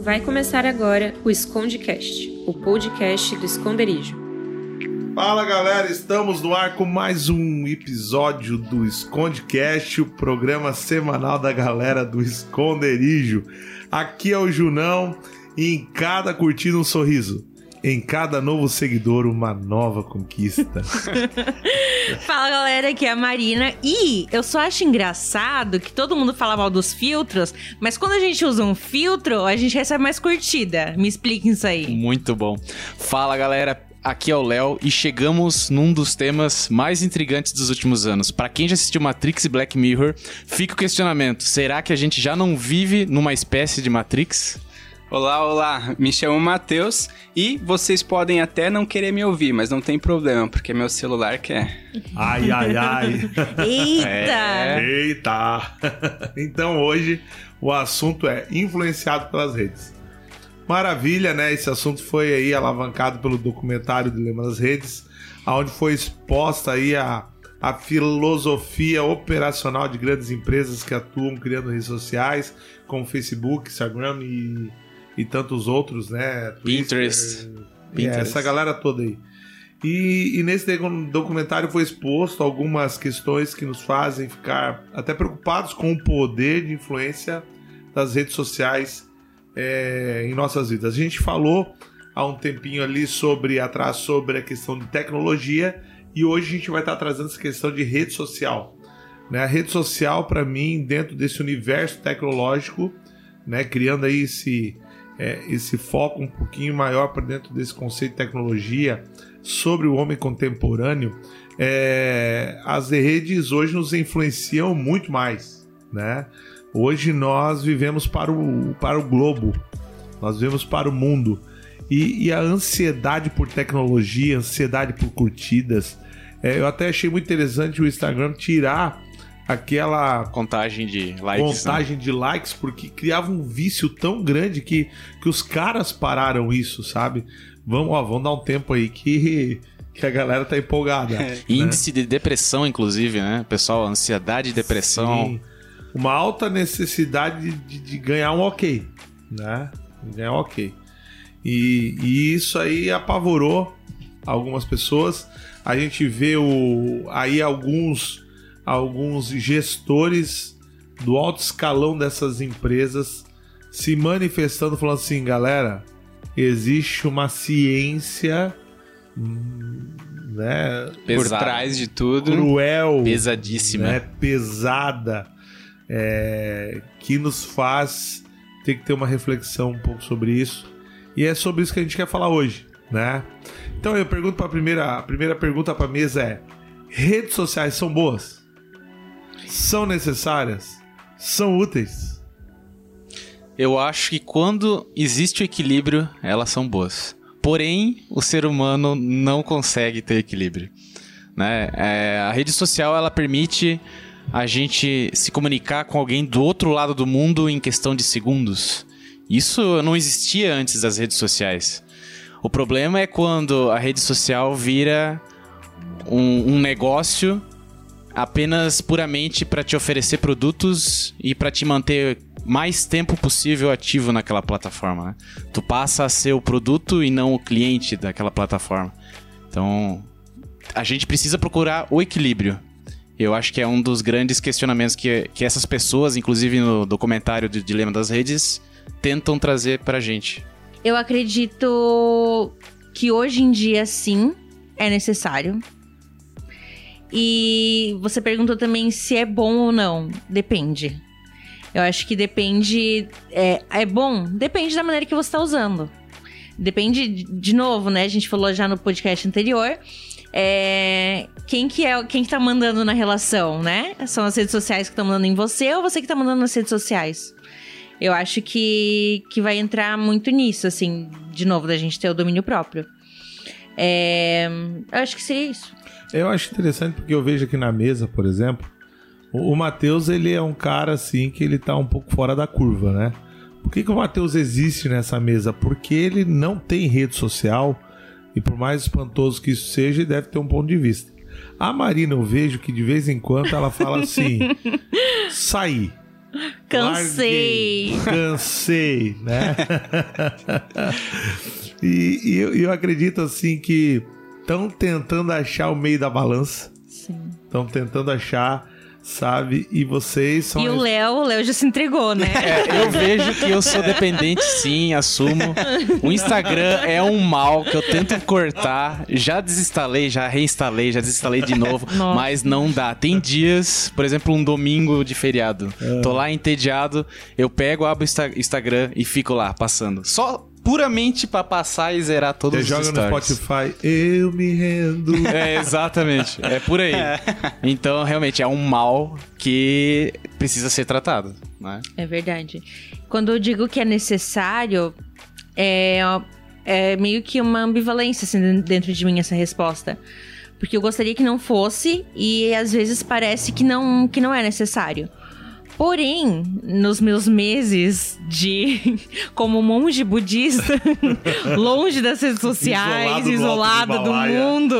Vai começar agora o Escondecast, o podcast do esconderijo. Fala galera, estamos no ar com mais um episódio do Escondecast, o programa semanal da galera do Esconderijo. Aqui é o Junão e em cada curtida um sorriso. Em cada novo seguidor, uma nova conquista. Fala galera, aqui é a Marina. E eu só acho engraçado que todo mundo fala mal dos filtros, mas quando a gente usa um filtro, a gente recebe mais curtida. Me expliquem isso aí. Muito bom. Fala galera, aqui é o Léo e chegamos num dos temas mais intrigantes dos últimos anos. Para quem já assistiu Matrix e Black Mirror, fica o questionamento: será que a gente já não vive numa espécie de Matrix? Olá, olá, me chamo Matheus e vocês podem até não querer me ouvir, mas não tem problema, porque meu celular quer. Ai, ai, ai. Eita! É. Eita! Então hoje o assunto é influenciado pelas redes. Maravilha, né? Esse assunto foi aí alavancado pelo documentário Dilema das Redes, onde foi exposta aí a, a filosofia operacional de grandes empresas que atuam criando redes sociais, como Facebook, Instagram e, e tantos outros, né? Pinterest. Twitter, Pinterest. É, essa galera toda aí. E, e nesse documentário foi exposto algumas questões que nos fazem ficar até preocupados com o poder de influência das redes sociais é, em nossas vidas. A gente falou há um tempinho ali sobre atrás sobre a questão de tecnologia e hoje a gente vai estar trazendo essa questão de rede social. Né? A rede social, para mim, dentro desse universo tecnológico, né, criando aí esse, é, esse foco um pouquinho maior para dentro desse conceito de tecnologia sobre o homem contemporâneo, é, as redes hoje nos influenciam muito mais. Né? Hoje nós vivemos para o, para o globo, nós vivemos para o mundo. E, e a ansiedade por tecnologia, ansiedade por curtidas. É, eu até achei muito interessante o Instagram tirar aquela Contagem de likes. né? contagem de likes, porque criava um vício tão grande que, que os caras pararam isso, sabe? Vamos, ó, vamos dar um tempo aí que, que a galera tá empolgada. né? Índice de depressão, inclusive, né? Pessoal, ansiedade e depressão. Sim. Uma alta necessidade de, de ganhar um ok, né? Ganhar um ok. E, e isso aí apavorou algumas pessoas. A gente vê o, aí alguns, alguns gestores do alto escalão dessas empresas se manifestando, falando assim, galera, existe uma ciência, né, Por trás de tudo. cruel, Pesadíssima. né, pesada, é, que nos faz ter que ter uma reflexão um pouco sobre isso. E é sobre isso que a gente quer falar hoje, né? Então eu pergunto para a primeira, a primeira pergunta para mesa é: redes sociais são boas? São necessárias? São úteis? Eu acho que quando existe o equilíbrio, elas são boas. Porém, o ser humano não consegue ter equilíbrio. Né? É, a rede social ela permite a gente se comunicar com alguém do outro lado do mundo em questão de segundos. Isso não existia antes das redes sociais. O problema é quando a rede social vira um, um negócio apenas puramente para te oferecer produtos e para te manter mais tempo possível ativo naquela plataforma. né? Tu passa a ser o produto e não o cliente daquela plataforma. Então, a gente precisa procurar o equilíbrio. Eu acho que é um dos grandes questionamentos que, que essas pessoas, inclusive no documentário do Dilema das Redes, tentam trazer pra gente. Eu acredito que hoje em dia, sim, é necessário. E você perguntou também se é bom ou não. Depende. Eu acho que depende. É, é bom? Depende da maneira que você está usando. Depende, de- novo, né? A gente falou já no podcast anterior. É, quem que é quem que tá mandando na relação, né? São as redes sociais que estão mandando em você ou você que tá mandando nas redes sociais? Eu acho que, que vai entrar muito nisso, assim, de novo, da gente ter o domínio próprio. É, eu acho que seria isso. Eu acho interessante porque eu vejo aqui na mesa, por exemplo, o, o Matheus, ele é um cara assim que ele tá um pouco fora da curva, né? Por que, que o Matheus existe nessa mesa? Porque ele não tem rede social e por mais espantoso que isso seja, ele deve ter um ponto de vista. A Marina, eu vejo que de vez em quando ela fala assim: sair. Cansei. Larguei, cansei, né? e, e eu, eu acredito assim que estão tentando achar o meio da balança. Sim. Estão tentando achar, sabe? E vocês são. E o Léo, o Léo já se entregou, né? É, eu vejo que eu sou dependente, sim, assumo. O Instagram é um mal que eu tento cortar. Já desinstalei, já reinstalei, já desinstalei de novo, Nossa. mas não dá. Tem dias, por exemplo, um domingo de feriado. É. Tô lá entediado, eu pego, abro o Insta- Instagram e fico lá passando. Só puramente pra passar e zerar todos Você os joga no stories. Spotify, eu me rendo. É, exatamente. É por aí. Então, realmente, é um mal que precisa ser tratado, né? É verdade. Quando eu digo que é necessário, é, é meio que uma ambivalência assim, dentro de mim essa resposta. Porque eu gostaria que não fosse e às vezes parece que não, que não é necessário. Porém, nos meus meses de como monge budista, longe das redes sociais, Isolado isolado do do mundo,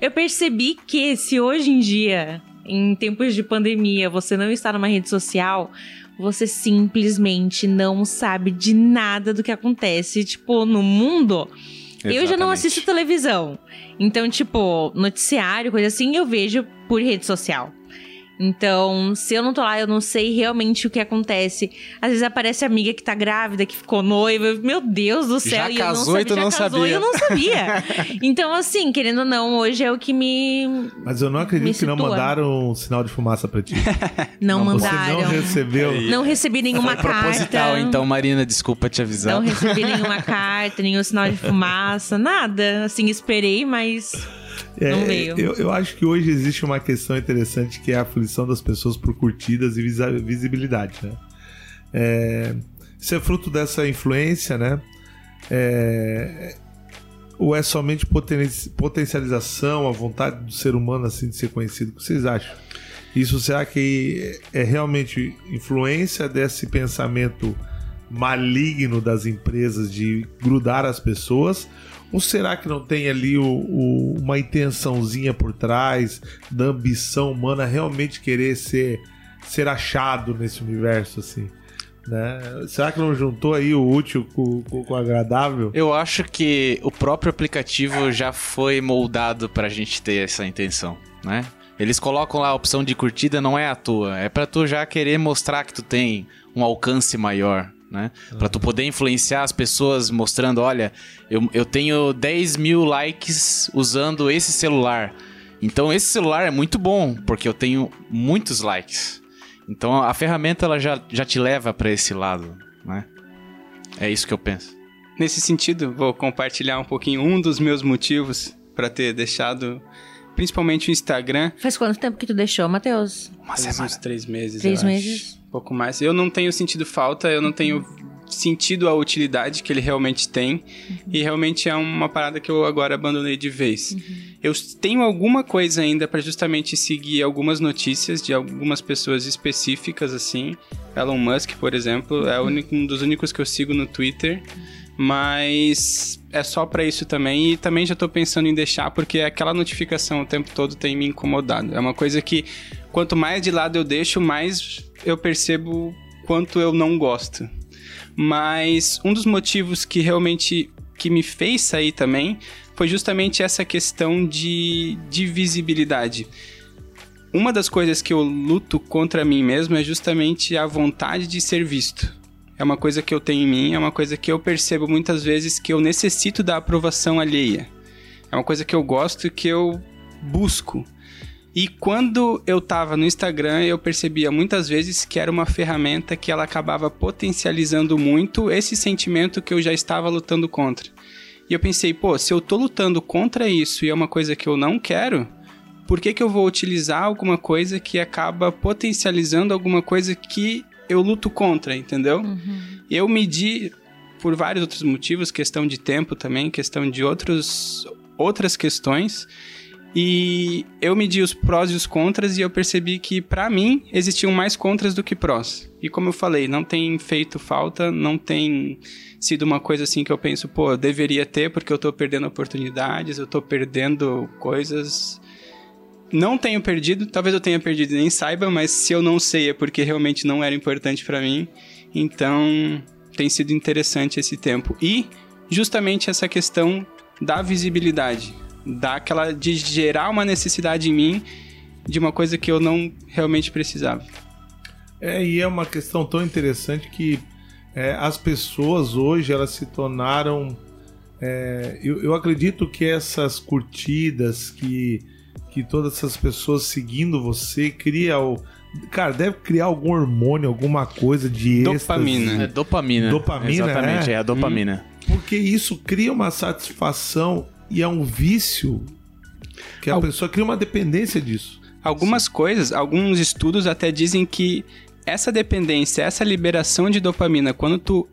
eu percebi que se hoje em dia, em tempos de pandemia, você não está numa rede social, você simplesmente não sabe de nada do que acontece, tipo, no mundo. Eu já não Exatamente. assisto televisão. Então, tipo, noticiário, coisa assim, eu vejo por rede social. Então, se eu não tô lá, eu não sei realmente o que acontece. Às vezes aparece amiga que tá grávida, que ficou noiva. Meu Deus do céu. Já e eu não casou e sabia, tu já não casou sabia. E eu não sabia. então, assim, querendo ou não, hoje é o que me Mas eu não acredito que não mandaram um sinal de fumaça pra ti. não, Você mandaram. não recebeu. Não recebi nenhuma Proposital, carta. então, Marina, desculpa te avisar. Não recebi nenhuma carta, nenhum sinal de fumaça, nada. Assim, esperei, mas Não veio. É, Eu, eu acho que hoje existe uma questão interessante que é a aflição das pessoas por curtidas e visibilidade, né? É, isso é fruto dessa influência, né? É, ou é somente poten- potencialização, a vontade do ser humano assim de ser conhecido? O que vocês acham? Isso será que é realmente influência desse pensamento maligno das empresas de grudar as pessoas? Ou será que não tem ali o- o- uma intençãozinha por trás da ambição humana realmente querer ser, ser achado nesse universo assim? Né? Será que não juntou aí o útil com, com- com o agradável? Eu acho que o próprio aplicativo já foi moldado pra gente ter essa intenção, né? Eles colocam lá a opção de curtida, não é à toa. É pra tu já querer mostrar que tu tem um alcance maior, né? Pra tu poder influenciar as pessoas mostrando, olha, eu, eu tenho 10 mil likes usando esse celular. Então esse celular é muito bom, porque eu tenho muitos likes. Então a ferramenta ela já, já te leva pra esse lado, né? É isso que eu penso. Nesse sentido, vou compartilhar um pouquinho um dos meus motivos para ter deixado, principalmente o Instagram, faz quanto tempo que tu deixou, Matheus? Uma faz uns três meses. Três eu meses? Acho. Um pouco mais. Eu não tenho sentido falta, eu não tenho sentido a utilidade que ele realmente tem. E realmente é uma parada que eu agora abandonei de vez. Eu tenho alguma coisa ainda para justamente seguir algumas notícias de algumas pessoas específicas, assim. Elon Musk, por exemplo, é o único- um dos únicos que eu sigo no Twitter. Mas é só pra isso também. E também já tô pensando em deixar, porque aquela notificação o tempo todo tem me incomodado. É uma coisa que, quanto mais de lado eu deixo, mais eu percebo quanto eu não gosto. Mas um dos motivos que realmente que me fez sair também foi justamente essa questão de, de visibilidade. Uma das coisas que eu luto contra mim mesmo é justamente a vontade de ser visto. É uma coisa que eu tenho em mim, é uma coisa que eu percebo muitas vezes que eu necessito da aprovação alheia. É uma coisa que eu gosto e que eu busco. E quando eu tava no Instagram, eu percebia muitas vezes que era uma ferramenta que ela acabava potencializando muito esse sentimento que eu já estava lutando contra. E eu pensei, pô, se eu tô lutando contra isso e é uma coisa que eu não quero, por que, que eu vou utilizar alguma coisa que acaba potencializando alguma coisa que eu luto contra, entendeu? Eu medi por vários outros motivos, questão de tempo também, questão de outros, outras questões. E eu medi os prós e os contras e eu percebi que para mim existiam mais contras do que prós. E como eu falei, não tem feito falta, não tem sido uma coisa assim que eu penso, pô, eu deveria ter porque eu tô perdendo oportunidades, eu tô perdendo coisas. Não tenho perdido, talvez eu tenha perdido e nem saiba, mas se eu não sei é porque realmente não era importante para mim. Então, tem sido interessante esse tempo. E justamente essa questão da visibilidade, daquela de gerar uma necessidade em mim de uma coisa que eu não realmente precisava. É, e é uma questão tão interessante que é, as pessoas hoje elas se tornaram. É, eu, eu acredito que essas curtidas, que, que todas essas pessoas seguindo você, cria o. Cara, deve criar algum hormônio, alguma coisa de Dopamina. É dopamina. Dopamina, Exatamente, é? é, a dopamina. Porque isso cria uma satisfação e é um vício que a Al- pessoa cria uma dependência disso. Algumas coisas, alguns estudos até dizem que essa dependência, essa liberação de dopamina, quando tu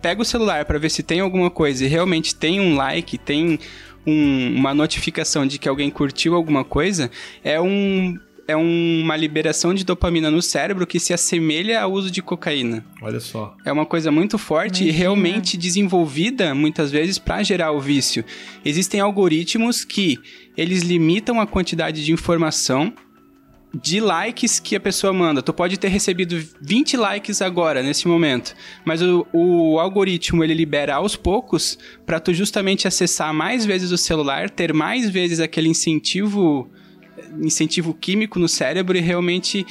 pega o celular para ver se tem alguma coisa e realmente tem um like, tem um- uma notificação de que alguém curtiu alguma coisa, é um é uma liberação de dopamina no cérebro que se assemelha ao uso de cocaína. Olha só. É uma coisa muito forte e Imagina. realmente desenvolvida muitas vezes para gerar o vício. Existem algoritmos que eles limitam a quantidade de informação de likes que a pessoa manda. Tu pode ter recebido 20 likes agora, nesse momento, mas o, o algoritmo ele libera aos poucos para tu justamente acessar mais vezes o celular, ter mais vezes aquele incentivo incentivo químico no cérebro e realmente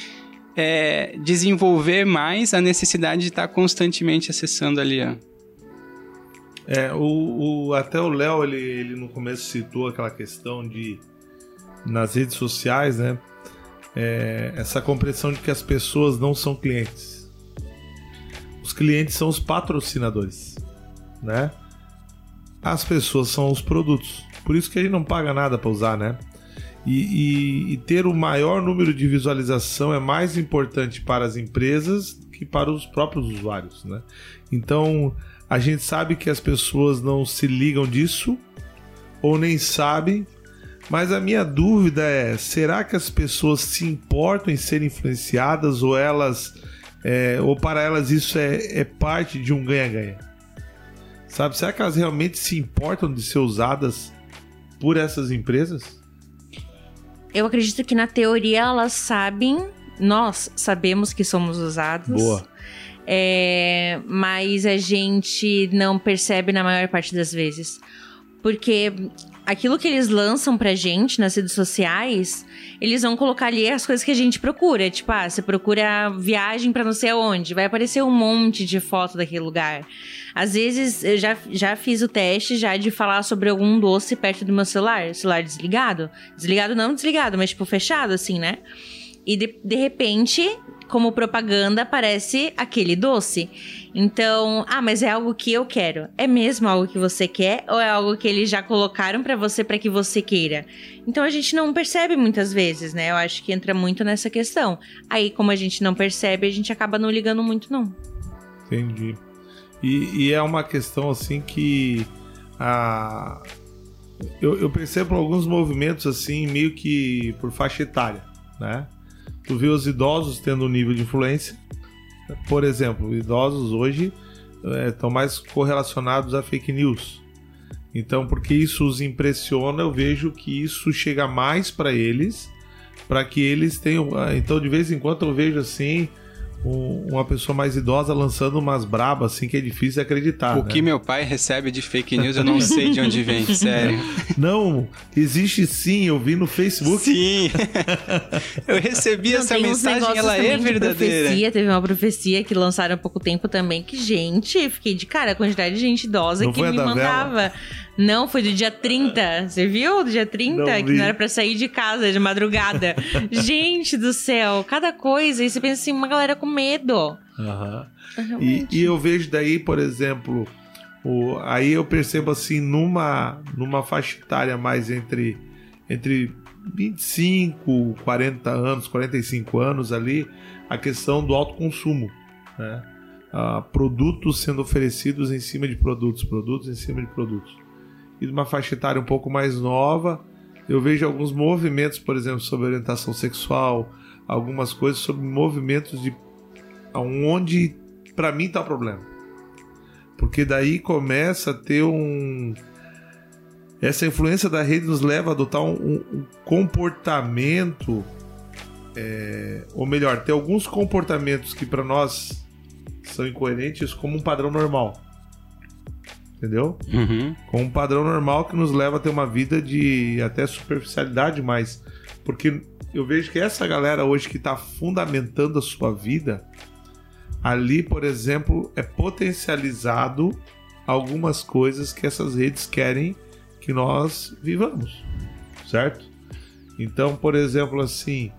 é, desenvolver mais a necessidade de estar constantemente acessando ali. Ó. É, o, o- até o Léo, ele, ele no começo citou aquela questão de nas redes sociais, né? É, essa compreensão de que as pessoas não são clientes. Os clientes são os patrocinadores, né? As pessoas são os produtos. Por isso que a gente não paga nada para usar, né? E, e- e ter o maior número de visualização é mais importante para as empresas que para os próprios usuários, né? Então, a gente sabe que as pessoas não se ligam disso ou nem sabem, mas a minha dúvida é: será que as pessoas se importam em ser influenciadas ou elas, é, ou para elas isso é, é parte de um ganha-ganha? Sabe? Será que elas realmente se importam de ser usadas por essas empresas? Eu acredito que na teoria elas sabem, nós sabemos que somos usados. Boa. É, mas a gente não percebe na maior parte das vezes. Porque aquilo que eles lançam pra gente nas redes sociais, eles vão colocar ali as coisas que a gente procura. Tipo, ah, você procura viagem pra não sei aonde, vai aparecer um monte de foto daquele lugar. Às vezes, eu já, já fiz o teste já de falar sobre algum doce perto do meu celular. Celular desligado. Desligado não desligado, mas tipo fechado assim, né? E de, de repente, como propaganda, aparece aquele doce. Então, ah, mas é algo que eu quero. É mesmo algo que você quer ou é algo que eles já colocaram pra você pra que você queira? Então a gente não percebe muitas vezes, né? Eu acho que entra muito nessa questão. Aí, como a gente não percebe, a gente acaba não ligando muito, não. Entendi. E, e é uma questão assim que a, eu, eu percebo alguns movimentos assim, meio que por faixa etária, né? Tu vê os idosos tendo um nível de influência. Por exemplo, idosos hoje estão mais correlacionados a fake news. Então, porque isso os impressiona, eu vejo que isso chega mais para eles, para que eles tenham. ah, Então, de vez em quando eu vejo assim um- uma pessoa mais idosa lançando umas brabas assim que é difícil de acreditar. o né? que meu pai recebe de fake news, eu não sei de onde vem, sério. Não, existe sim, eu vi no Facebook. Sim. eu recebi Não, essa mensagem, ela é verdadeira. Profecia, teve uma profecia que lançaram há pouco tempo também, que, gente, fiquei de cara, a quantidade de gente idosa Não que me da mandava. Não, foi do dia 30. Você viu? Do dia 30, Não que não era pra sair de casa de madrugada. gente do céu, cada coisa. E você pensa assim, uma galera com medo. Aham. E, e eu vejo daí, por exemplo, o, aí eu percebo assim, numa, numa faixa etária mais entre, entre 25, 40 anos, 45 anos ali, a questão do alto consumo. Né? Ah, produtos sendo oferecidos em cima de produtos, produtos em cima de produtos. E numa faixa etária um pouco mais nova, eu vejo alguns movimentos, por exemplo, sobre orientação sexual, algumas coisas sobre movimentos de aonde para mim tá o problema. Porque daí começa a ter um essa influência da rede nos leva a adotar um, um comportamento, é, ou melhor, ter alguns comportamentos que para nós são incoerentes como um padrão normal. Entendeu? Uhum. Com um padrão normal que nos leva a ter uma vida de até superficialidade mais. Porque eu vejo que essa galera hoje que está fundamentando a sua vida, ali, por exemplo, é potencializado algumas coisas que essas redes querem que nós vivamos, certo? Então, por exemplo, assim,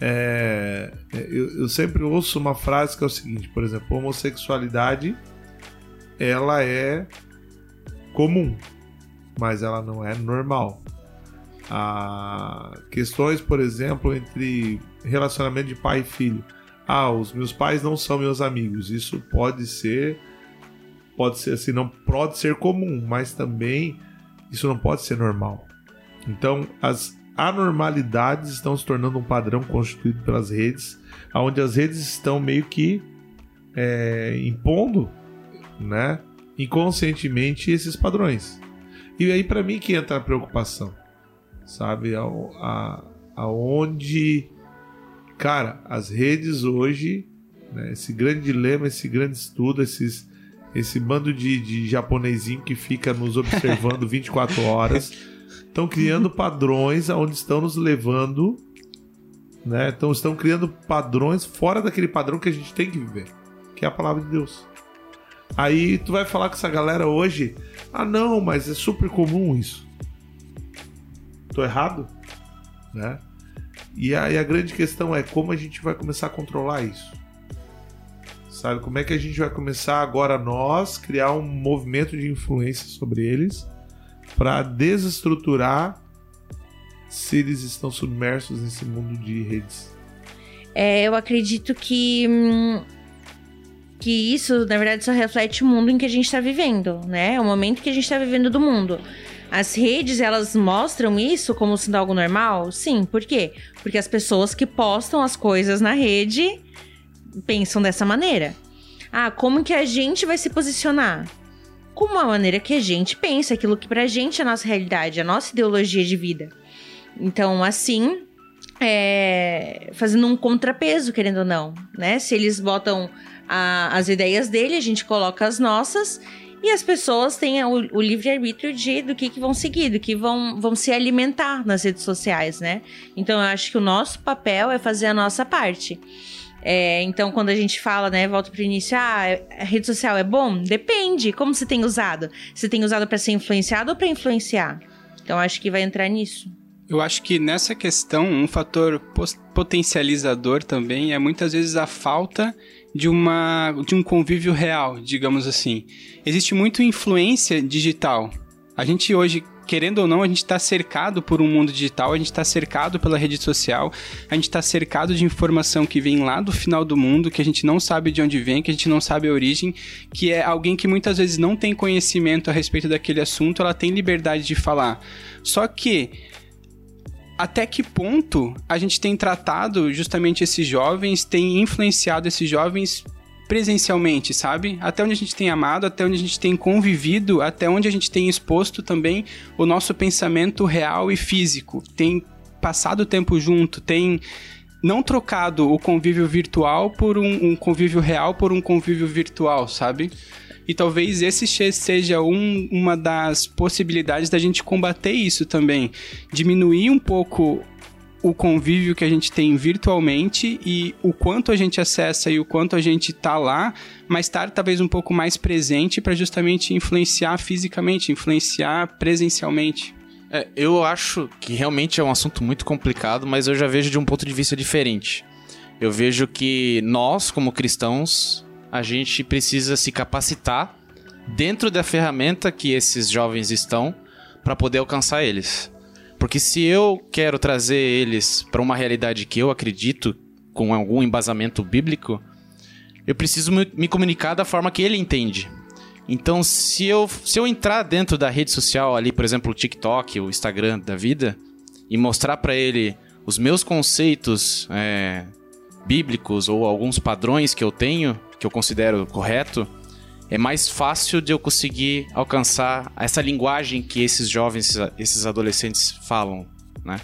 é, eu, eu, sempre ouço uma frase que é o seguinte, por exemplo, homossexualidade ela é comum, mas ela não é normal. Ah, questões, por exemplo, entre relacionamento de pai e filho. Ah, os meus pais não são meus amigos. Isso pode ser, pode ser assim, não pode ser comum, mas também isso não pode ser normal. Então, as anormalidades estão se tornando um padrão constituído pelas redes, onde as redes estão meio que é, impondo, né, inconscientemente esses padrões. E aí para mim que entra a preocupação, sabe, a, a, aonde, cara, as redes hoje, né, esse grande dilema, esse grande estudo, esses esse bando de, de japonesinho que fica nos observando 24 horas, estão criando padrões aonde estão nos levando, né? Então estão criando padrões fora daquele padrão que a gente tem que viver, que é a palavra de Deus. Aí tu vai falar com essa galera hoje, ah não, mas é super comum isso. Tô errado, né? E aí a grande questão é como a gente vai começar a controlar isso. Sabe? Como é que a gente vai começar agora nós criar um movimento de influência sobre eles para desestruturar se eles estão submersos nesse mundo de redes? É, eu acredito que hum, que isso, na verdade, só reflete o mundo em que a gente está vivendo, né? O momento que a gente está vivendo do mundo. As redes, elas mostram isso como sendo algo normal? Sim, por quê? Porque as pessoas que postam as coisas na rede pensam dessa maneira. Ah, como que a gente vai se posicionar? Como a maneira que a gente pensa, aquilo que pra gente é a nossa realidade, a nossa ideologia de vida. Então, assim, é, fazendo um contrapeso, querendo ou não, né? Se eles botam a, as ideias dele, a gente coloca as nossas e as pessoas têm o, o livre-arbítrio de do que, que vão seguir, do que vão, vão se alimentar nas redes sociais, né? Então eu acho que o nosso papel é fazer a nossa parte. É, então, quando a gente fala, né, volta pro início, ah, a rede social é bom? Depende, como você tem usado. Você tem usado para ser influenciado ou para influenciar? Então, acho que vai entrar nisso. Eu acho que nessa questão, um fator potencializador também é muitas vezes a falta de, uma, de um convívio real, digamos assim. Existe muito influência digital. A gente hoje querendo ou não, a gente está cercado por um mundo digital, a gente está cercado pela rede social, a gente está cercado de informação que vem lá do final do mundo, que a gente não sabe de onde vem, que a gente não sabe a origem, que é alguém que muitas vezes não tem conhecimento a respeito daquele assunto, ela tem liberdade de falar. Só que até que ponto a gente tem tratado justamente esses jovens, tem influenciado esses jovens presencialmente, sabe? Até onde a gente tem amado, até onde a gente tem convivido, até onde a gente tem exposto também o nosso pensamento real e físico. Tem passado tempo junto, tem não trocado o convívio virtual por um, um convívio real por um convívio virtual, sabe? E talvez esse seja um, uma das possibilidades da gente combater isso também. Diminuir um pouco o convívio que a gente tem virtualmente e o quanto a gente acessa e o quanto a gente tá lá, mas estar talvez um pouco mais presente para justamente influenciar fisicamente, influenciar presencialmente. É, eu acho que realmente é um assunto muito complicado, mas eu já vejo de um ponto de vista diferente. Eu vejo que nós, como cristãos, a gente precisa se capacitar dentro da ferramenta que esses jovens estão para poder alcançar eles. Porque se eu quero trazer eles para uma realidade que eu acredito, com algum embasamento bíblico, eu preciso me comunicar da forma que ele entende. Então, se eu, se eu entrar dentro da rede social ali, por exemplo, o TikTok, o Instagram da vida, e mostrar para ele os meus conceitos é, bíblicos ou alguns padrões que eu tenho, que eu considero correto, é mais fácil de eu conseguir alcançar essa linguagem que esses jovens, esses adolescentes falam, né?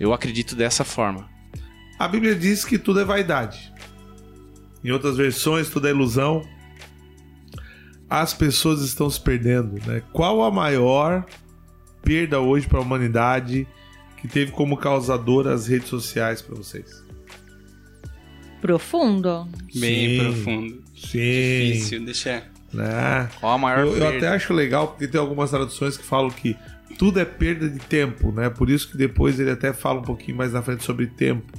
Eu acredito dessa forma. A Bíblia diz que tudo é vaidade. Em outras versões, tudo é ilusão. As pessoas estão se perdendo, né? Qual a maior perda hoje para a humanidade que teve como causador as redes sociais para vocês? Profundo. Bem Sim. profundo. Sim. Difícil, deixa. Né? Qual a maior Eu, eu até acho legal porque tem algumas traduções que falam que tudo é perda de tempo, né? Por isso que depois ele até fala um pouquinho mais na frente sobre tempo.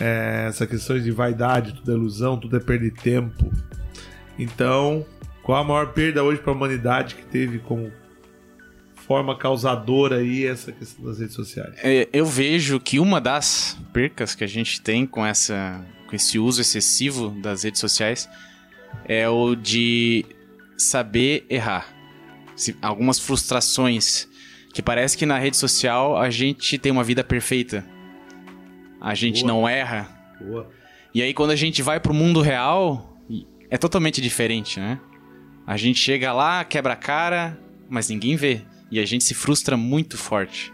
É, essa questão de vaidade, tudo é ilusão, tudo é perda de tempo. Então, qual a maior perda hoje para a humanidade que teve como forma causadora aí essa questão das redes sociais? É, eu vejo que uma das percas que a gente tem com, essa, com esse uso excessivo das redes sociais é o de saber errar. Se- algumas frustrações que parece que na rede social a gente tem uma vida perfeita. A gente Boa. não erra. Boa. E aí quando a gente vai pro mundo real, é totalmente diferente, né? A gente chega lá, quebra a cara, mas ninguém vê. E a gente se frustra muito forte.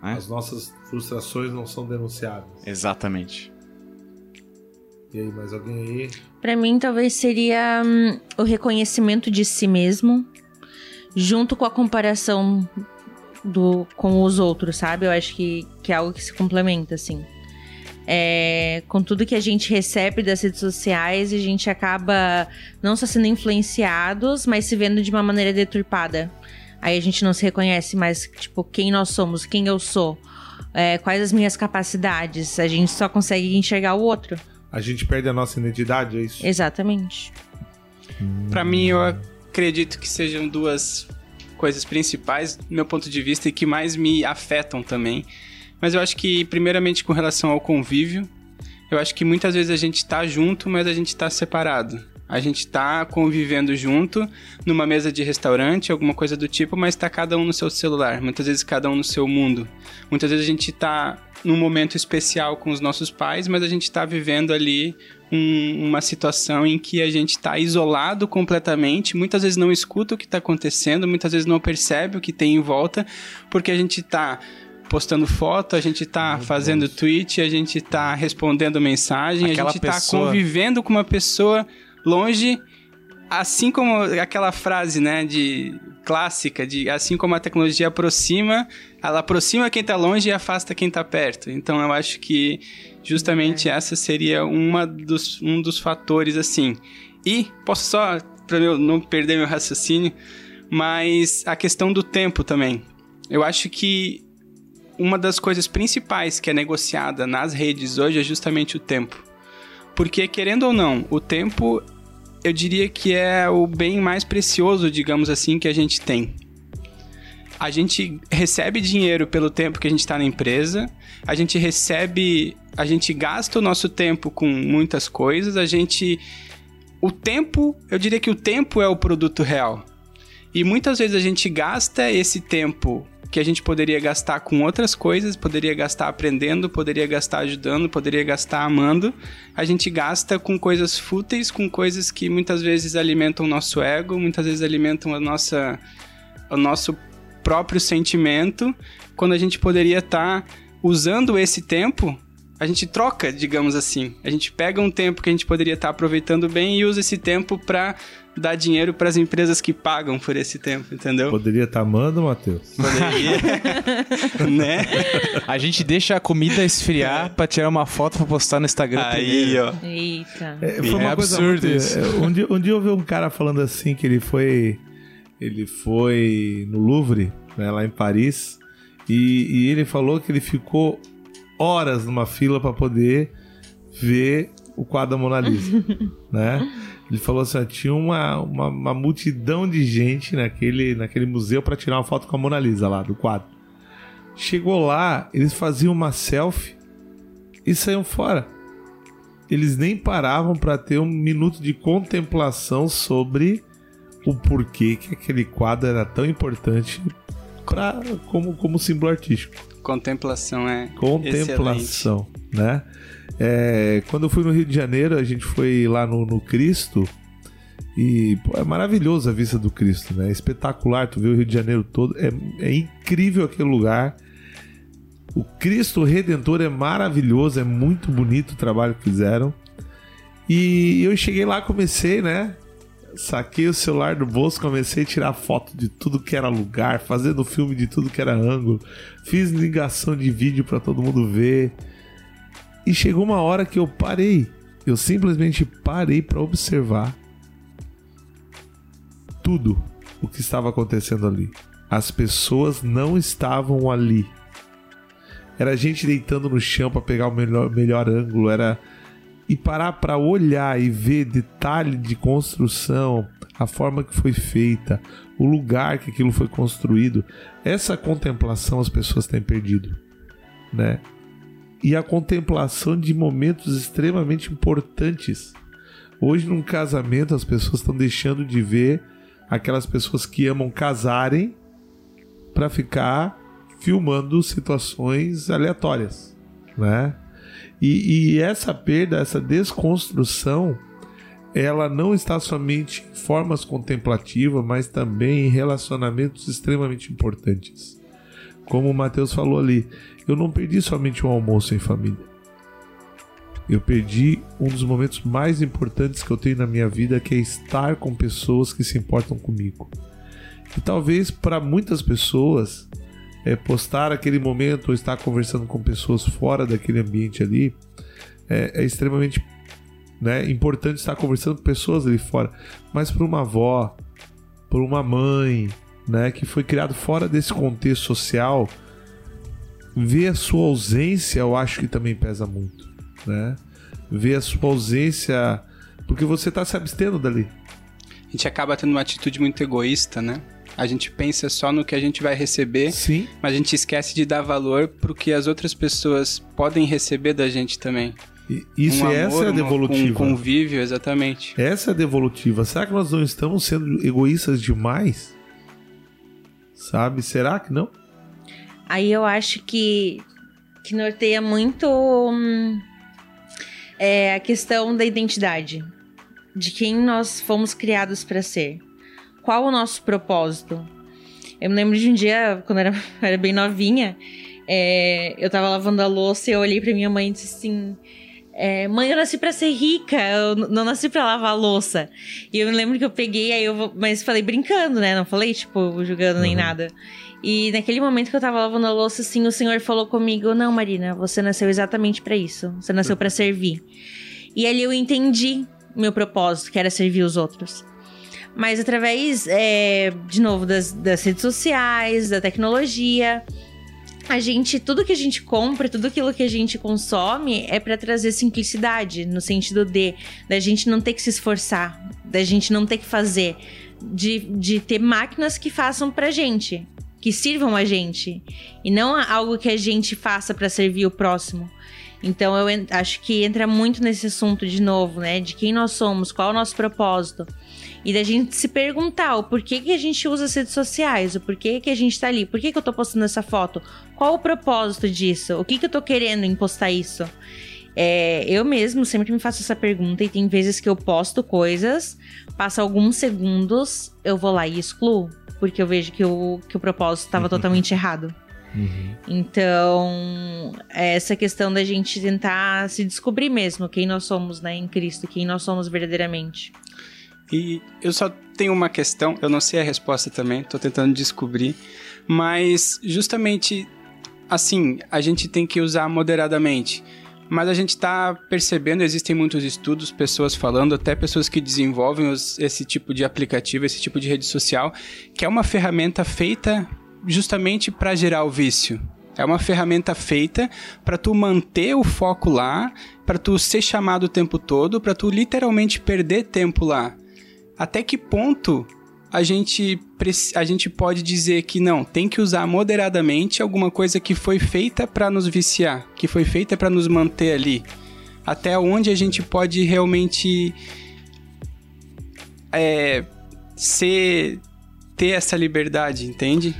né? As nossas frustrações não são denunciadas. Exatamente. E aí, mais alguém aí? Pra mim, talvez seria hum, o reconhecimento de si mesmo, junto com a comparação do, com os outros, sabe? Eu acho que, que é algo que se complementa, assim. É, com tudo que a gente recebe das redes sociais, a gente acaba não só sendo influenciados, mas se vendo de uma maneira deturpada. Aí a gente não se reconhece mais, tipo, quem nós somos, quem eu sou, é, quais as minhas capacidades. A gente só consegue enxergar o outro. A gente perde a nossa identidade, é isso? Exatamente. Pra mim, eu acredito que sejam duas coisas principais, do meu ponto de vista, e que mais me afetam também. Mas eu acho que, primeiramente, com relação ao convívio, eu acho que muitas vezes a gente tá junto, mas a gente tá separado. A gente tá convivendo junto numa mesa de restaurante, alguma coisa do tipo, mas tá cada um no seu celular, muitas vezes cada um no seu mundo. Muitas vezes a gente tá num momento especial com os nossos pais, mas a gente tá vivendo ali um- uma situação em que a gente tá isolado completamente, muitas vezes não escuta o que tá acontecendo, muitas vezes não percebe o que tem em volta, porque a gente tá postando foto, a gente tá fazendo tweet, a gente tá respondendo mensagem, Aquela a gente tá pessoa- convivendo com uma pessoa longe, assim como aquela frase, né, de clássica de assim como a tecnologia aproxima, ela aproxima quem tá longe e afasta quem tá perto. Então eu acho que justamente essa seria uma dos, um dos fatores assim. E posso só para não perder meu raciocínio, mas a questão do tempo também. Eu acho que uma das coisas principais que é negociada nas redes hoje é justamente o tempo. Porque, querendo ou não, o tempo eu diria que é o bem mais precioso, digamos assim, que a gente tem. A gente recebe dinheiro pelo tempo que a gente está na empresa, a gente recebe, a gente gasta o nosso tempo com muitas coisas, a gente. O tempo, eu diria que o tempo é o produto real. E muitas vezes a gente gasta esse tempo que a gente poderia gastar com outras coisas, poderia gastar aprendendo, poderia gastar ajudando, poderia gastar amando. A gente gasta com coisas fúteis, com coisas que muitas vezes alimentam o nosso ego, muitas vezes alimentam a nossa, o nosso próprio sentimento, quando a gente poderia estar usando esse tempo. A gente troca, digamos assim. A gente pega um tempo que a gente poderia estar aproveitando bem e usa esse tempo para dar dinheiro para as empresas que pagam por esse tempo, entendeu? Poderia estar amando, Matheus? Poderia, né? A gente deixa a comida esfriar pra tirar uma foto pra postar no Instagram Aí, primeiro. ó. Eita. É, foi É uma coisa absurdo muito- isso. é, Um dia, um dia eu vi um cara falando assim que ele foi. Ele foi no Louvre, né, lá em Paris, e, e ele falou que ele ficou horas numa fila para poder ver o quadro da Mona Lisa, né? Ele falou assim, tinha uma, uma, uma multidão de gente naquele, naquele museu para tirar uma foto com a Mona Lisa lá do quadro. Chegou lá, eles faziam uma selfie e saíam fora eles nem paravam para ter um minuto de contemplação sobre o porquê que aquele quadro era tão importante pra, como, como símbolo artístico. Contemplação é Contemplação, né? É, quando eu fui no Rio de Janeiro, a gente foi lá no, no Cristo E pô, é maravilhoso a vista do Cristo, né? É espetacular, tu vê o Rio de Janeiro todo. É, é incrível aquele lugar. O Cristo Redentor é maravilhoso, é muito bonito o trabalho que fizeram. E eu cheguei lá, comecei, né? Saquei o celular do bolso, comecei a tirar foto de tudo que era lugar, fazendo filme de tudo que era ângulo. Fiz ligação de vídeo para todo mundo ver. E chegou uma hora que eu parei. Eu simplesmente parei para observar tudo o que estava acontecendo ali. As pessoas não estavam ali. Era gente deitando no chão para pegar o melhor, melhor ângulo, era e parar para olhar e ver detalhe de construção, a forma que foi feita, o lugar que aquilo foi construído. Essa contemplação as pessoas têm perdido, né? E a contemplação de momentos extremamente importantes. Hoje, num casamento, as pessoas estão deixando de ver aquelas pessoas que amam casarem para ficar filmando situações aleatórias, né? E, e, essa perda, essa desconstrução, ela não está somente em formas contemplativas, mas também em relacionamentos extremamente importantes. Como o Mateus falou ali, eu não perdi somente um almoço em família. Eu perdi um dos momentos mais importantes que eu tenho na minha vida, que é estar com pessoas que se importam comigo. E talvez para muitas pessoas, é, postar aquele momento ou estar conversando com pessoas fora daquele ambiente ali é, é extremamente né, importante estar conversando com pessoas ali fora. Mas para uma avó, para uma mãe, né, que foi criado fora desse contexto social, ver a sua ausência, eu acho que também pesa muito né? Ver a sua ausência, porque você está se abstendo dali. A gente acaba tendo uma atitude muito egoísta, né? A gente pensa só no que a gente vai receber, Sim. mas a gente esquece de dar valor para o que as outras pessoas podem receber da gente também. E isso, um essa é a devolutiva. Um convívio, exatamente. Essa é a devolutiva. Será que nós não estamos sendo egoístas demais? Sabe? Será que não? Aí eu acho que, que norteia muito hum, é a questão da identidade, de quem nós fomos criados para ser. Qual o nosso propósito? Eu me lembro de um dia, quando eu era, era bem novinha, é, eu tava lavando a louça e eu olhei pra minha mãe e disse assim: é, Mãe, eu nasci pra ser rica, eu não nasci pra lavar a louça. E eu me lembro que eu peguei, aí eu. Mas falei brincando, né? Não falei, tipo, julgando uhum. nem nada. E naquele momento que eu tava lavando a louça, assim, o senhor falou comigo: Não, Marina, você nasceu exatamente para isso. Você nasceu para servir. E ali eu entendi meu propósito, que era servir os outros. Mas através, é, de novo, das, das redes sociais, da tecnologia, a gente, tudo que a gente compra, tudo aquilo que a gente consome é para trazer simplicidade, no sentido de da gente não ter que se esforçar, da gente não ter que fazer, de, de ter máquinas que façam pra gente que sirvam a gente e não algo que a gente faça para servir o próximo. Então eu acho que entra muito nesse assunto de novo, né? De quem nós somos, qual é o nosso propósito. E da gente se perguntar o porquê que a gente usa as redes sociais, o porquê que a gente tá ali, por que, que eu tô postando essa foto, qual o propósito disso, o que, que eu tô querendo em postar isso. É, eu mesmo sempre me faço essa pergunta e tem vezes que eu posto coisas, passa alguns segundos, eu vou lá e excluo porque eu vejo que o, que o propósito estava totalmente errado. Uhum. Então, essa questão da gente tentar se descobrir mesmo quem nós somos, né, em Cristo, quem nós somos verdadeiramente. E eu só tenho uma questão, eu não sei a resposta também, tô tentando descobrir, mas justamente assim, a gente tem que usar moderadamente. Mas a gente está percebendo, existem muitos estudos, pessoas falando, até pessoas que desenvolvem os, esse tipo de aplicativo, esse tipo de rede social, que é uma ferramenta feita justamente para gerar o vício. É uma ferramenta feita para tu manter o foco lá, para tu ser chamado o tempo todo, para tu literalmente perder tempo lá. Até que ponto a gente, a gente pode dizer que não, tem que usar moderadamente alguma coisa que foi feita para nos viciar, que foi feita para nos manter ali. Até onde a gente pode realmente é, ser ter essa liberdade, entende?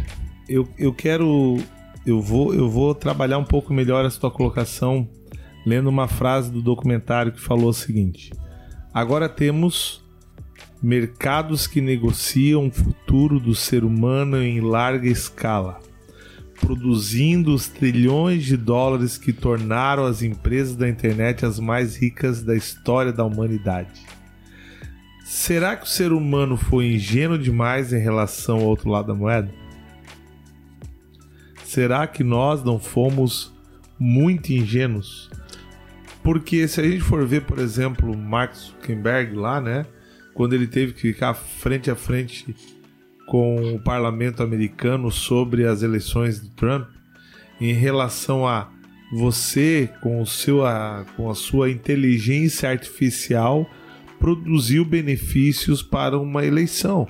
Eu, eu quero eu vou eu vou trabalhar um pouco melhor a sua colocação lendo uma frase do documentário que falou o seguinte: Agora temos mercados que negociam o futuro do ser humano em larga escala, produzindo os trilhões de dólares que tornaram as empresas da internet as mais ricas da história da humanidade. Será que o ser humano foi ingênuo demais em relação ao outro lado da moeda? Será que nós não fomos muito ingênuos? Porque se a gente for ver, por exemplo, Mark Zuckerberg lá, né? Quando ele teve que ficar frente a frente com o parlamento americano sobre as eleições de Trump, em relação a você, com, o seu, a, com a sua inteligência artificial, produziu benefícios para uma eleição.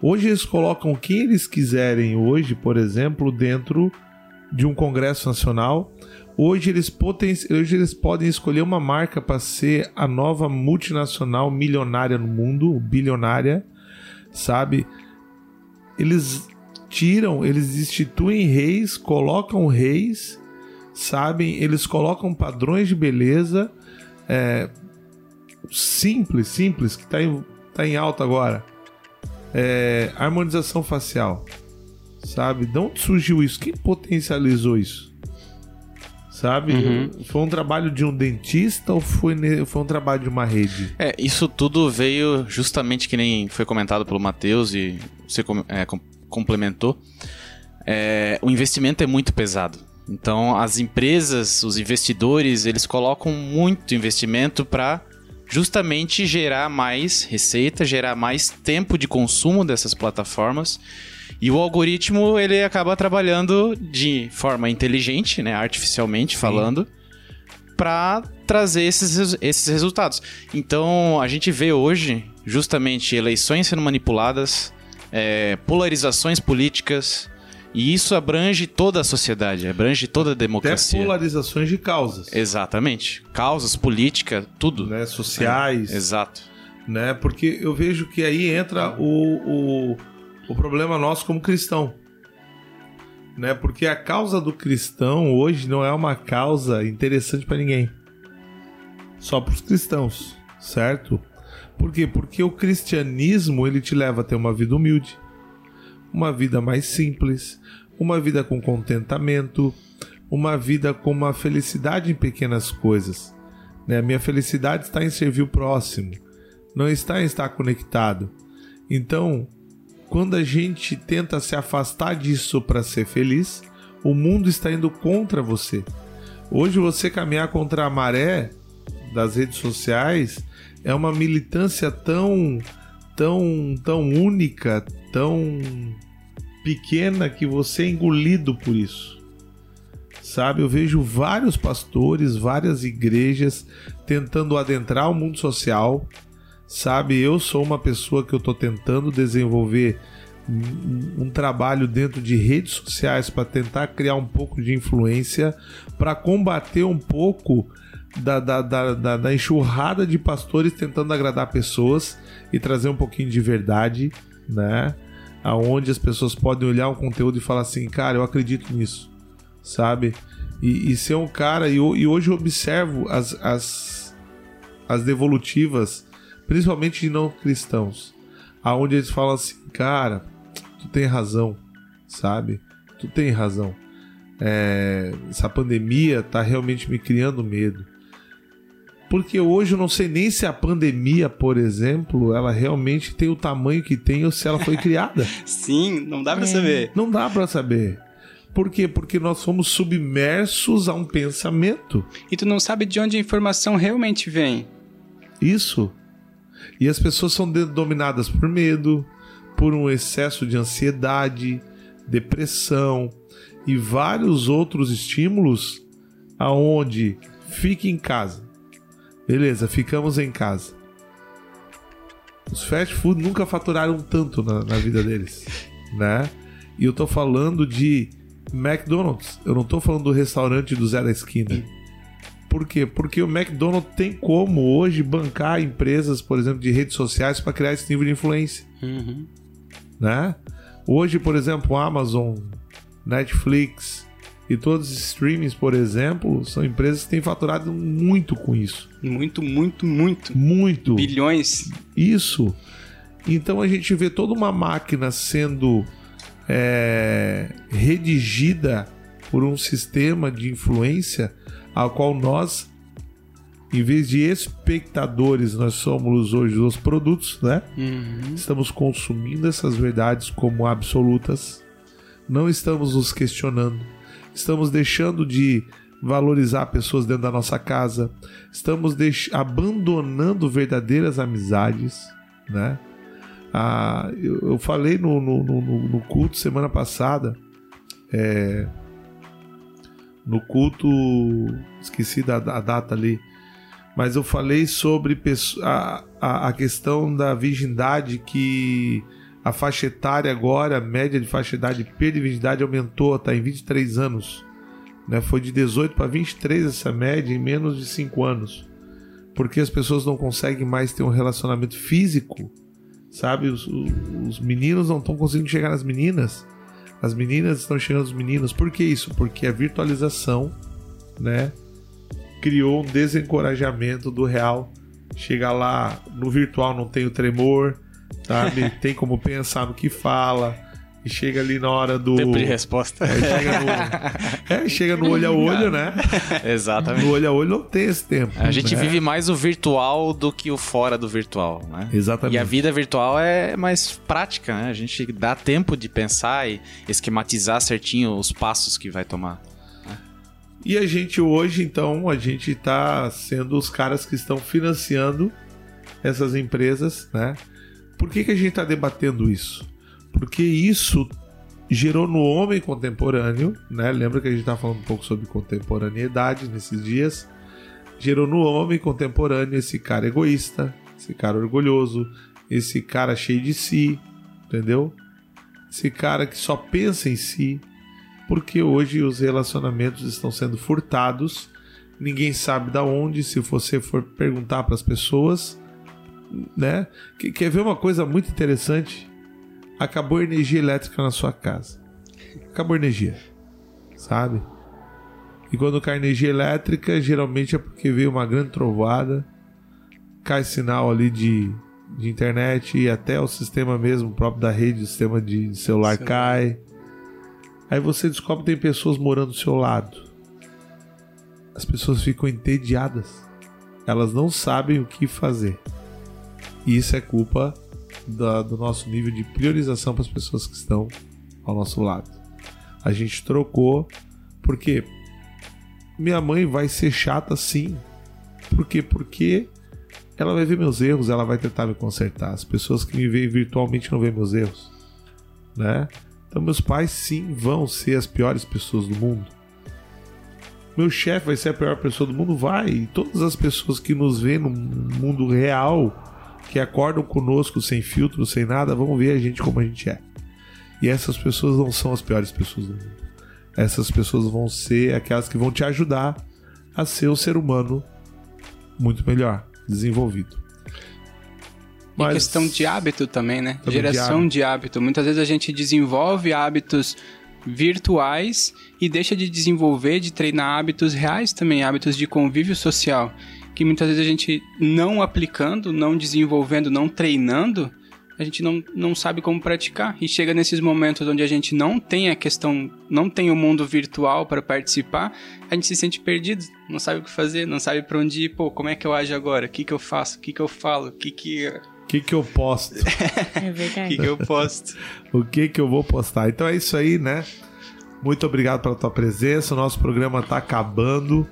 Hoje eles colocam quem eles quiserem hoje, por exemplo, dentro de um Congresso Nacional. Hoje eles, poten... hoje eles podem escolher uma marca para ser a nova multinacional milionária no mundo, bilionária, sabe? Eles tiram, eles instituem reis, colocam reis, sabem? Eles colocam padrões de beleza é, simples, simples, que está em, tá em alta agora é, harmonização facial. Sabe? De onde surgiu isso? Quem potencializou isso? Sabe? Uhum. Foi um trabalho de um dentista ou foi, foi um trabalho de uma rede? É, isso tudo veio justamente que nem foi comentado pelo Matheus e você é, complementou. É, o investimento é muito pesado. Então, as empresas, os investidores, eles colocam muito investimento para justamente gerar mais receita, gerar mais tempo de consumo dessas plataformas. E o algoritmo ele acaba trabalhando de forma inteligente, né, artificialmente Sim. falando, para trazer esses, esses resultados. Então a gente vê hoje justamente eleições sendo manipuladas, é, polarizações políticas, e isso abrange toda a sociedade, abrange toda a democracia. Até polarizações de causas. Exatamente. Causas, política, tudo. Né? Sociais. É, exato. Né? Porque eu vejo que aí entra o, o, o problema nosso como cristão. Né? Porque a causa do cristão hoje não é uma causa interessante para ninguém. Só para os cristãos, certo? Por quê? Porque o cristianismo ele te leva a ter uma vida humilde, uma vida mais simples, uma vida com contentamento, uma vida com uma felicidade em pequenas coisas. Né? A minha felicidade está em servir o próximo, não está em estar conectado. Então, quando a gente tenta se afastar disso para ser feliz, o mundo está indo contra você. Hoje você caminhar contra a maré das redes sociais é uma militância tão tão tão única, tão pequena que você é engolido por isso. Sabe, eu vejo vários pastores, várias igrejas tentando adentrar o mundo social. Sabe, eu sou uma pessoa que eu estou tentando desenvolver um, um trabalho dentro de redes sociais para tentar criar um pouco de influência, para combater um pouco da, da, da, da, da enxurrada de pastores tentando agradar pessoas e trazer um pouquinho de verdade, né? aonde as pessoas podem olhar um conteúdo e falar assim, cara, eu acredito nisso, sabe? E, e ser um cara, e, e hoje eu observo as, as, as devolutivas, principalmente de não cristãos, aonde eles falam assim, cara, tu tem razão, sabe? Tu tem razão. É, essa pandemia tá realmente me criando medo. Porque hoje eu não sei nem se a pandemia, por exemplo, ela realmente tem o tamanho que tem ou se ela foi criada. Sim, não dá para é. saber. Não dá para saber. Por quê? Porque nós somos submersos a um pensamento. E tu não sabe de onde a informação realmente vem. Isso. E as pessoas são dominadas por medo, por um excesso de ansiedade, depressão e vários outros estímulos aonde fique em casa. Beleza, ficamos em casa. Os fast food nunca faturaram tanto na, na vida deles, né? E eu tô falando de McDonald's. Eu não tô falando do restaurante do Zé da Esquina. Por quê? Porque o McDonald's tem como hoje bancar empresas, por exemplo, de redes sociais para criar esse nível de influência. Uhum. Né? Hoje, por exemplo, Amazon, Netflix, e todos os streamings, por exemplo, são empresas que têm faturado muito com isso. Muito, muito, muito. Muito. Bilhões. Isso. Então a gente vê toda uma máquina sendo é, redigida por um sistema de influência ao qual nós, em vez de espectadores, nós somos hoje os produtos, né? Uhum. Estamos consumindo essas verdades como absolutas, não estamos nos questionando, estamos deixando de valorizar pessoas dentro da nossa casa, estamos abandonando verdadeiras amizades, né? Ah, eu, eu falei no, no, no- no culto semana passada, é, no culto, esqueci da, da data ali, mas eu falei sobre a, a, a questão da virgindade que a faixa etária agora, a média de faixa perda de virgindade aumentou, está em 23 anos. Né? Foi de 18 para 23 essa média em menos de 5 anos. Porque as pessoas não conseguem mais ter um relacionamento físico, sabe? Os, os meninos não estão conseguindo chegar nas meninas. As meninas estão chegando aos meninos. Por que isso? Porque a virtualização, né? Criou um desencorajamento do real. Chega lá no virtual não tem o tremor, sabe? tem como pensar no que fala. E chega ali na hora do. Tempo de resposta. É, chega no, é, chega no olho a olho, né? Exatamente. No olho a olho não tem esse tempo. A gente né? vive mais o virtual do que o fora do virtual, né? Exatamente. E a vida virtual é mais prática, né? A gente dá tempo de pensar e esquematizar certinho os passos que vai tomar. E a gente hoje, então, a gente tá sendo os caras que estão financiando essas empresas, né? Por que, que a gente tá debatendo isso? Porque isso gerou no homem contemporâneo, né? Lembra que a gente tá falando um pouco sobre contemporaneidade nesses dias? Gerou no homem contemporâneo esse cara egoísta, esse cara orgulhoso, esse cara cheio de si, entendeu? Esse cara que só pensa em si, porque hoje os relacionamentos estão sendo furtados, ninguém sabe da onde. Se você for perguntar para as pessoas, né? Que- Quer ver uma coisa muito interessante? Acabou a energia elétrica na sua casa. Acabou a energia, sabe? E quando cai energia elétrica, geralmente é porque veio uma grande trovoada, cai sinal ali de, de internet e até o sistema mesmo, próprio da rede, o sistema de celular Celular. cai. Aí você descobre que tem pessoas morando do seu lado. As pessoas ficam entediadas. Elas não sabem o que fazer. E isso é culpa da- do nosso nível de priorização para as pessoas que estão ao nosso lado. A gente trocou porque minha mãe vai ser chata sim. Por quê? Porque ela vai ver meus erros, ela vai tentar me consertar. As pessoas que me veem virtualmente não veem meus erros, né? Então meus pais sim vão ser as piores pessoas do mundo. Meu chefe vai ser a pior pessoa do mundo, vai. E todas as pessoas que nos veem no mundo real, que acordam conosco sem filtro, sem nada, vão ver a gente como a gente é. E essas pessoas não são as piores pessoas do mundo. Essas pessoas vão ser aquelas que vão te ajudar a ser um ser humano muito melhor, desenvolvido. E questão de hábito também, né? Também de Geração hábito. de hábito. Muitas vezes a gente desenvolve hábitos virtuais e deixa de desenvolver, de treinar hábitos reais também, hábitos de convívio social. Que muitas vezes a gente não aplicando, não desenvolvendo, não treinando, a gente não, não sabe como praticar. E chega nesses momentos onde a gente não tem a questão, não tem o mundo virtual para participar, a gente se sente perdido, não sabe o que fazer, não sabe para onde ir. Pô, como é que eu ajo agora? O que, que eu faço? O que, que eu falo? O que, que, O que, que eu posto? É o verdade. que, que eu posto? o que, que eu vou postar? Então é isso aí, né? Muito obrigado pela tua presença. O nosso programa está acabando.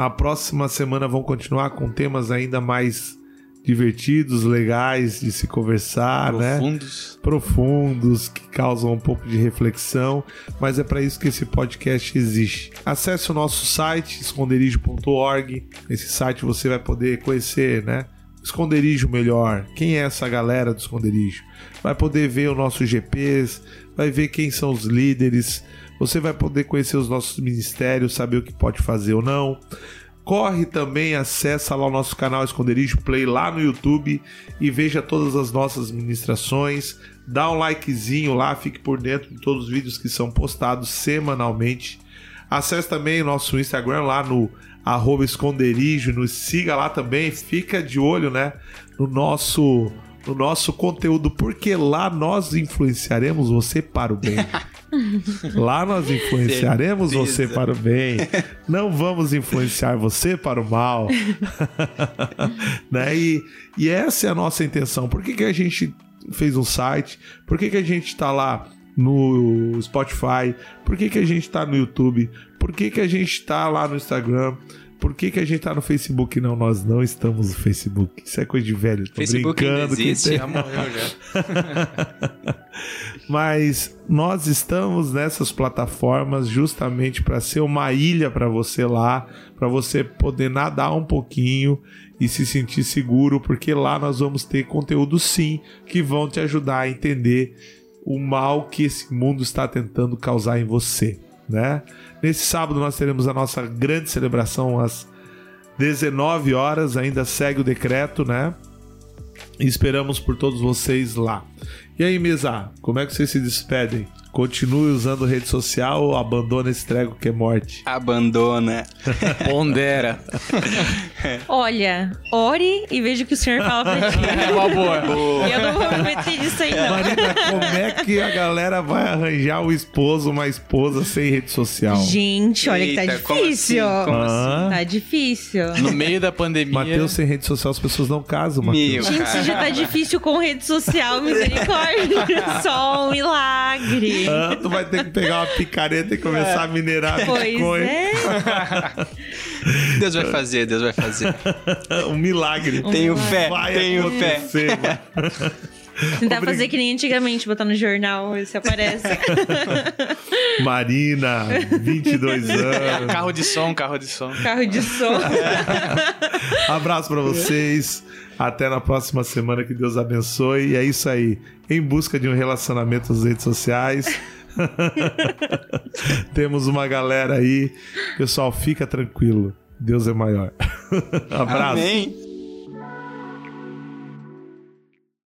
Na próxima semana vamos continuar com temas ainda mais divertidos, legais de se conversar, né? Profundos. profundos que causam um pouco de reflexão, mas é para isso que esse podcast existe. Acesse o nosso site esconderijo.org. Esse site você vai poder conhecer, né? o Esconderijo melhor. Quem é essa galera do esconderijo? Vai poder ver os nossos GPs, vai ver quem são os líderes. Você vai poder conhecer os nossos ministérios, saber o que pode fazer ou não. Corre também, acessa lá o nosso canal Esconderijo Play lá no YouTube e veja todas as nossas ministrações. Dá um likezinho lá, fique por dentro de todos os vídeos que são postados semanalmente. Acesse também o nosso Instagram lá no arroba esconderijo, nos siga lá também, fica de olho né, no nosso no nosso conteúdo, porque lá nós influenciaremos você para o bem. Lá nós influenciaremos Certeza. você para o bem. Não vamos influenciar você para o mal. né? e, e essa é a nossa intenção. Por que, que a gente fez um site? Por que, que a gente está lá no Spotify? Por que, que a gente está no YouTube? Por que, que a gente está lá no Instagram? Por que, que a gente tá no Facebook? Não, nós não estamos no Facebook. Isso é coisa de velho. Tô Facebook ainda brincando. quem existe? tem- Já morreu já. Mas nós estamos nessas plataformas justamente para ser uma ilha para você lá, para você poder nadar um pouquinho e se sentir seguro, porque lá nós vamos ter conteúdo sim que vão te ajudar a entender o mal que esse mundo está tentando causar em você, né? Nesse sábado nós teremos a nossa grande celebração às 19 horas, ainda segue o decreto, né? E esperamos por todos vocês lá. E aí, Mesa, como é que vocês se despedem? Continue usando rede social ou abandona esse trego que é morte? Abandona. Pondera. Olha, ore e veja o que o senhor fala pra ti. É uma boa. Eu não vou me meter nisso aí, não. Marina, como é que a galera vai arranjar um esposo, uma esposa sem rede social? Gente, olha que tá Eita, como difícil. assim? Como Ah. Tá difícil. No meio da pandemia. Matheus sem rede social, as pessoas não casam. Matheus. Gente, se já tá difícil com rede social, misericórdia. Só um milagre. Ah, tu vai ter que pegar uma picareta e começar a minerar Pois Bitcoin. é. Deus vai fazer, Deus vai fazer. Um milagre. Tenho fé, Vai tenho fé. Tentar fazer que nem antigamente, botar no jornal, ver se aparece. Marina, 22 anos. Carro de som, carro de som. Carro de som. Abraço pra vocês. Até na próxima semana. Que Deus abençoe. E é isso aí. Em busca de um relacionamento nas redes sociais. Temos uma galera aí. Pessoal, fica tranquilo. Deus é maior. Abraço. Amém.